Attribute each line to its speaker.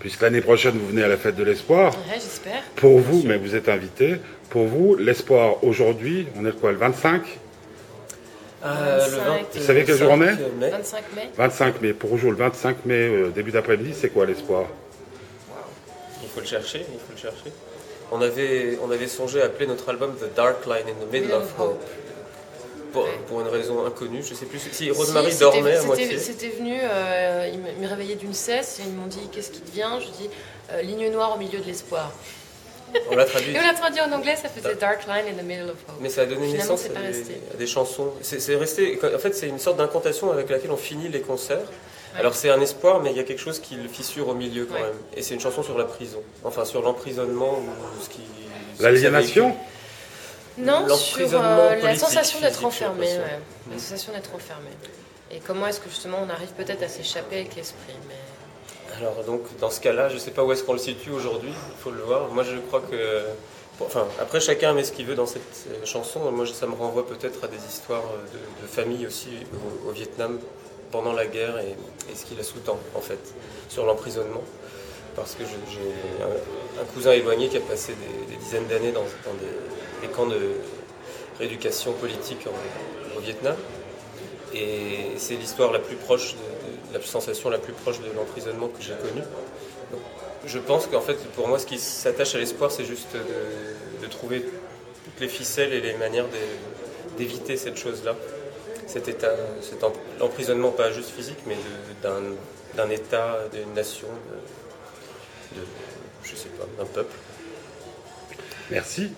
Speaker 1: puisque l'année prochaine vous venez à la fête de l'espoir.
Speaker 2: Ouais, j'espère.
Speaker 1: Pour vous, mais vous êtes invité, pour vous, l'espoir aujourd'hui, on est le quoi, le 25
Speaker 3: Euh, le
Speaker 2: 25,
Speaker 3: 20,
Speaker 1: Vous savez quel jour on est
Speaker 3: mai.
Speaker 2: 25 mai
Speaker 1: 25 mai. Pour aujourd'hui, le 25 mai, euh, début d'après-midi, c'est quoi l'espoir?
Speaker 3: Il faut le chercher, il faut le chercher. On avait, on avait songé à appeler notre album The Dark Line in the Middle of Hope. Pour, pour une raison inconnue, je sais plus si Rosemary
Speaker 2: Si,
Speaker 3: dormait à moitié.
Speaker 2: c'était- venu, euh, d'une cesse et ils m'ont dit qu'est-ce qui te vient? Je dis euh, ligne noire au milieu de l'espoir.
Speaker 3: On l'a traduit.
Speaker 2: Et on l'a traduit en anglais, ça faisait Dark Line in the Middle of Hope.
Speaker 3: Mais ça a donné
Speaker 2: Finalement,
Speaker 3: naissance
Speaker 2: c'est
Speaker 3: à des,
Speaker 2: resté.
Speaker 3: à des chansons. C'est c'est resté. En fait, c'est une sorte d'incantation avec laquelle on finit les concerts. Alors c'est un espoir, mais il y a quelque chose qui le fissure au milieu quand
Speaker 2: Ouais.
Speaker 3: même. Et c'est une chanson sur la prison. Enfin, sur l'emprisonnement ou ce qui.
Speaker 1: L'aliénation
Speaker 2: Non, sur
Speaker 3: L'emprisonnement
Speaker 2: euh, la sensation d'être enfermé. Ouais. La sensation d'être enfermé. Et comment est-ce que justement on arrive peut-être à s'échapper avec l'esprit.
Speaker 3: Alors donc, dans ce cas-là, je sais pas où est-ce qu'on le situe aujourd'hui. Il faut le voir. Moi, je crois que. Enfin, après, chacun met ce qu'il veut dans cette euh, chanson. Moi, ça me renvoie peut-être à des histoires euh, de, famille aussi au, Vietnam pendant la guerre et, ce qui la sous-tend, en fait, sur l'emprisonnement. Parce que j'ai un, cousin éloigné qui a passé des, dizaines d'années dans, des, camps de rééducation politique au Vietnam. Et c'est l'histoire la plus proche, la sensation la plus proche de l'emprisonnement que j'ai connue. Je pense qu'en fait, pour moi, ce qui s'attache à l'espoir, c'est juste de, trouver toutes les ficelles et les manières d'éviter cette chose-là. Cet état, cet em- l'emprisonnement pas juste physique, mais d'un État, d'une nation, je sais pas, d'un peuple.
Speaker 1: Merci.